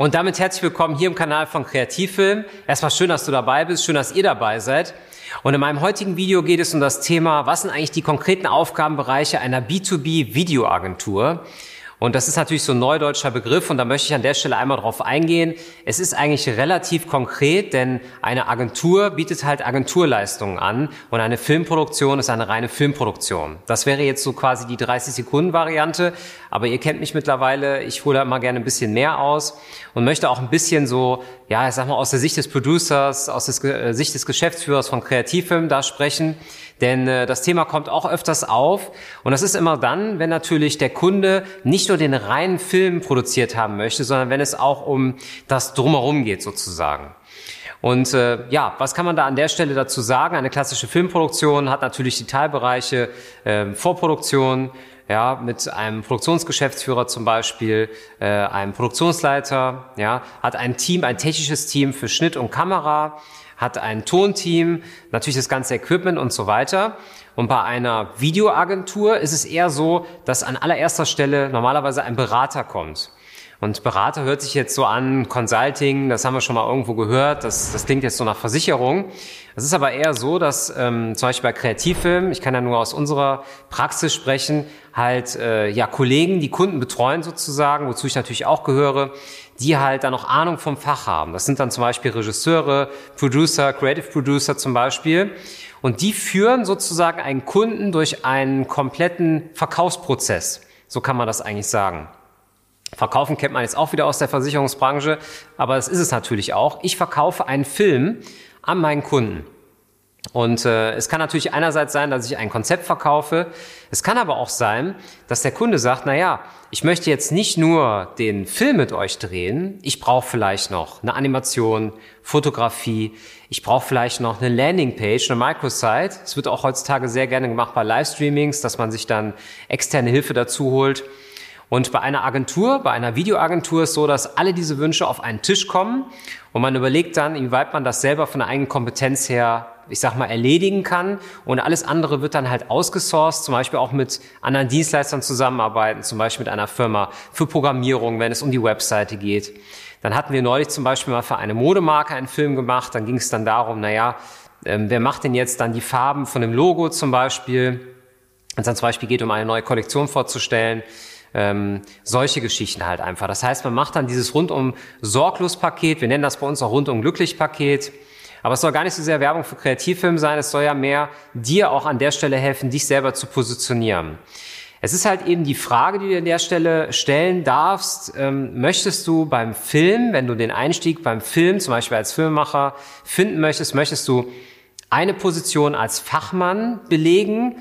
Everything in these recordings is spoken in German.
Und damit herzlich willkommen hier im Kanal von Kreativfilm. Erstmal schön, dass du dabei bist, schön, dass ihr dabei seid. Und in meinem heutigen Video geht es um das Thema, was sind eigentlich die konkreten Aufgabenbereiche einer B2B-Videoagentur? Und das ist natürlich so ein neudeutscher Begriff und da möchte ich an der Stelle einmal drauf eingehen. Es ist eigentlich relativ konkret, denn eine Agentur bietet halt Agenturleistungen an und eine Filmproduktion ist eine reine Filmproduktion. Das wäre jetzt so quasi die 30-Sekunden-Variante, aber ihr kennt mich mittlerweile, ich hole da immer gerne ein bisschen mehr aus und möchte auch ein bisschen so, ja, ich sag mal, aus der Sicht des Producers, aus der äh, Sicht des Geschäftsführers von Kreativfilmen da sprechen. Denn äh, das Thema kommt auch öfters auf und das ist immer dann, wenn natürlich der Kunde nicht nur den reinen Film produziert haben möchte, sondern wenn es auch um das Drumherum geht sozusagen. Und äh, ja, was kann man da an der Stelle dazu sagen? Eine klassische Filmproduktion hat natürlich die Teilbereiche äh, Vorproduktion, ja, mit einem Produktionsgeschäftsführer zum Beispiel, äh, einem Produktionsleiter, ja, hat ein Team, ein technisches Team für Schnitt und Kamera, hat ein Tonteam, natürlich das ganze Equipment und so weiter. Und bei einer Videoagentur ist es eher so, dass an allererster Stelle normalerweise ein Berater kommt. Und Berater hört sich jetzt so an, Consulting, das haben wir schon mal irgendwo gehört, das, das klingt jetzt so nach Versicherung. Es ist aber eher so, dass ähm, zum Beispiel bei Kreativfilmen, ich kann ja nur aus unserer Praxis sprechen, halt äh, ja Kollegen, die Kunden betreuen sozusagen, wozu ich natürlich auch gehöre, die halt da noch Ahnung vom Fach haben. Das sind dann zum Beispiel Regisseure, Producer, Creative Producer zum Beispiel. Und die führen sozusagen einen Kunden durch einen kompletten Verkaufsprozess. So kann man das eigentlich sagen. Verkaufen kennt man jetzt auch wieder aus der Versicherungsbranche, aber das ist es natürlich auch. Ich verkaufe einen Film an meinen Kunden. Und äh, es kann natürlich einerseits sein, dass ich ein Konzept verkaufe. Es kann aber auch sein, dass der Kunde sagt, na ja, ich möchte jetzt nicht nur den Film mit euch drehen, ich brauche vielleicht noch eine Animation, Fotografie, ich brauche vielleicht noch eine Landingpage, eine Microsite. Es wird auch heutzutage sehr gerne gemacht bei Livestreamings, dass man sich dann externe Hilfe dazu holt. Und bei einer Agentur, bei einer Videoagentur ist so, dass alle diese Wünsche auf einen Tisch kommen und man überlegt dann, inwieweit man das selber von der eigenen Kompetenz her, ich sag mal, erledigen kann. Und alles andere wird dann halt ausgesourced, zum Beispiel auch mit anderen Dienstleistern zusammenarbeiten, zum Beispiel mit einer Firma für Programmierung, wenn es um die Webseite geht. Dann hatten wir neulich zum Beispiel mal für eine Modemarke einen Film gemacht. Dann ging es dann darum, naja, ähm, wer macht denn jetzt dann die Farben von dem Logo zum Beispiel? Wenn es dann zum Beispiel geht, um eine neue Kollektion vorzustellen, ähm, solche Geschichten halt einfach. Das heißt, man macht dann dieses rundum sorglos Paket. Wir nennen das bei uns auch rundum glücklich Paket. Aber es soll gar nicht so sehr Werbung für Kreativfilme sein. Es soll ja mehr dir auch an der Stelle helfen, dich selber zu positionieren. Es ist halt eben die Frage, die du an der Stelle stellen darfst. Ähm, möchtest du beim Film, wenn du den Einstieg beim Film, zum Beispiel als Filmemacher, finden möchtest, möchtest du eine Position als Fachmann belegen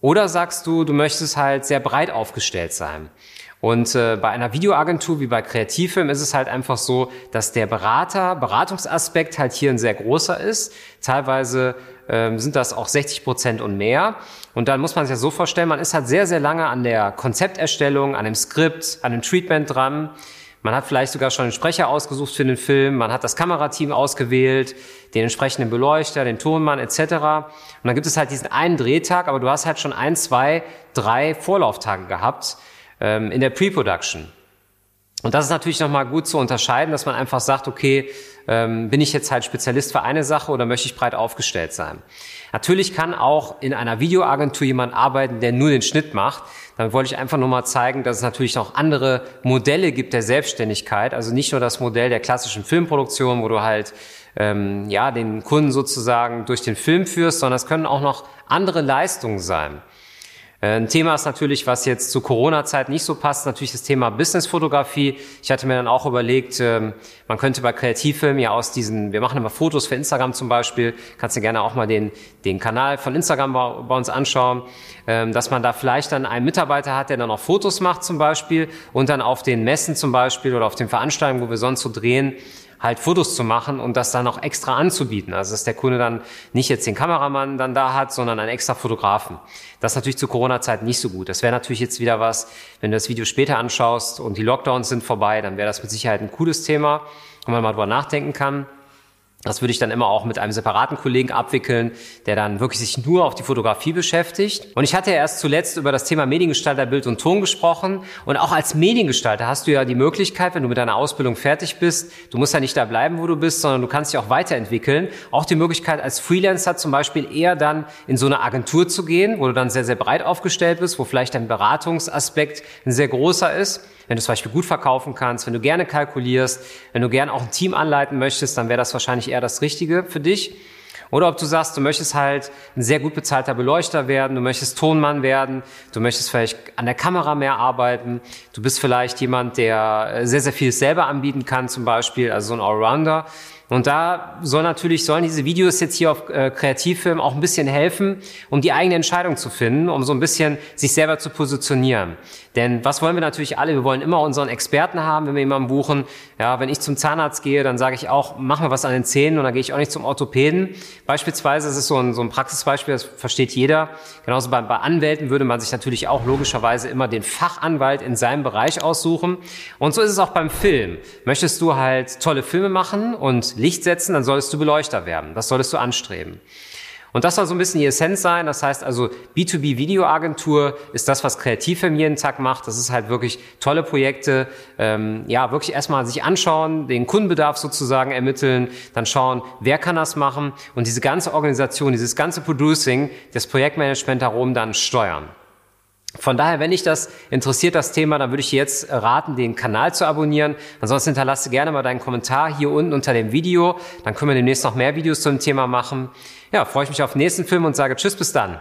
oder sagst du, du möchtest halt sehr breit aufgestellt sein? Und äh, bei einer Videoagentur wie bei Kreativfilm ist es halt einfach so, dass der Berater, Beratungsaspekt halt hier ein sehr großer ist. Teilweise ähm, sind das auch 60 Prozent und mehr. Und dann muss man sich ja so vorstellen, man ist halt sehr, sehr lange an der Konzepterstellung, an dem Skript, an dem Treatment dran. Man hat vielleicht sogar schon einen Sprecher ausgesucht für den Film, man hat das Kamerateam ausgewählt, den entsprechenden Beleuchter, den Tonmann etc. Und dann gibt es halt diesen einen Drehtag, aber du hast halt schon ein, zwei, drei Vorlauftage gehabt ähm, in der Pre-Production. Und das ist natürlich nochmal gut zu unterscheiden, dass man einfach sagt, okay, ähm, bin ich jetzt halt Spezialist für eine Sache oder möchte ich breit aufgestellt sein? Natürlich kann auch in einer Videoagentur jemand arbeiten, der nur den Schnitt macht. Dann wollte ich einfach nur mal zeigen, dass es natürlich noch andere Modelle gibt der Selbstständigkeit. Also nicht nur das Modell der klassischen Filmproduktion, wo du halt ähm, ja den Kunden sozusagen durch den Film führst, sondern es können auch noch andere Leistungen sein. Ein Thema ist natürlich, was jetzt zu Corona-Zeit nicht so passt, natürlich das Thema Business-Fotografie. Ich hatte mir dann auch überlegt, ähm, man könnte bei Kreativfilmen ja aus diesen, wir machen immer Fotos für Instagram zum Beispiel, kannst du gerne auch mal den, den Kanal von Instagram bei, bei uns anschauen, ähm, dass man da vielleicht dann einen Mitarbeiter hat, der dann auch Fotos macht zum Beispiel und dann auf den Messen zum Beispiel oder auf den Veranstaltungen, wo wir sonst so drehen, halt Fotos zu machen und das dann auch extra anzubieten. Also dass der Kunde dann nicht jetzt den Kameramann dann da hat, sondern einen extra Fotografen. Das ist natürlich zu Corona-Zeiten nicht so gut. Das wäre natürlich jetzt wieder was, wenn du das Video später anschaust und die Lockdowns sind vorbei, dann wäre das mit Sicherheit ein cooles Thema, wo man mal drüber nachdenken kann. Das würde ich dann immer auch mit einem separaten Kollegen abwickeln, der dann wirklich sich nur auf die Fotografie beschäftigt. Und ich hatte ja erst zuletzt über das Thema Mediengestalter Bild und Ton gesprochen. Und auch als Mediengestalter hast du ja die Möglichkeit, wenn du mit deiner Ausbildung fertig bist, du musst ja nicht da bleiben, wo du bist, sondern du kannst dich auch weiterentwickeln. Auch die Möglichkeit als Freelancer zum Beispiel eher dann in so eine Agentur zu gehen, wo du dann sehr, sehr breit aufgestellt bist, wo vielleicht dein Beratungsaspekt ein sehr großer ist wenn du zum Beispiel gut verkaufen kannst, wenn du gerne kalkulierst, wenn du gerne auch ein Team anleiten möchtest, dann wäre das wahrscheinlich eher das Richtige für dich. Oder ob du sagst, du möchtest halt ein sehr gut bezahlter Beleuchter werden, du möchtest Tonmann werden, du möchtest vielleicht an der Kamera mehr arbeiten, du bist vielleicht jemand, der sehr, sehr viel selber anbieten kann zum Beispiel, also so ein Allrounder. Und da soll natürlich, sollen diese Videos jetzt hier auf äh, Kreativfilm auch ein bisschen helfen, um die eigene Entscheidung zu finden, um so ein bisschen sich selber zu positionieren. Denn was wollen wir natürlich alle? Wir wollen immer unseren Experten haben, wenn wir jemanden buchen. Ja, wenn ich zum Zahnarzt gehe, dann sage ich auch, mach mal was an den Zähnen und dann gehe ich auch nicht zum Orthopäden. Beispielsweise, das ist so ein, so ein Praxisbeispiel, das versteht jeder. Genauso bei, bei Anwälten würde man sich natürlich auch logischerweise immer den Fachanwalt in seinem Bereich aussuchen. Und so ist es auch beim Film. Möchtest du halt tolle Filme machen und Licht setzen, dann solltest du Beleuchter werden. Das solltest du anstreben. Und das soll so ein bisschen die Essenz sein. Das heißt also, B2B-Videoagentur ist das, was Kreativfilm jeden Tag macht. Das ist halt wirklich tolle Projekte. Ähm, ja, wirklich erstmal sich anschauen, den Kundenbedarf sozusagen ermitteln, dann schauen, wer kann das machen und diese ganze Organisation, dieses ganze Producing, das Projektmanagement darum dann steuern. Von daher, wenn dich das interessiert, das Thema, dann würde ich dir jetzt raten, den Kanal zu abonnieren. Ansonsten hinterlasse gerne mal deinen Kommentar hier unten unter dem Video. Dann können wir demnächst noch mehr Videos zum Thema machen. Ja, freue ich mich auf den nächsten Film und sage Tschüss, bis dann.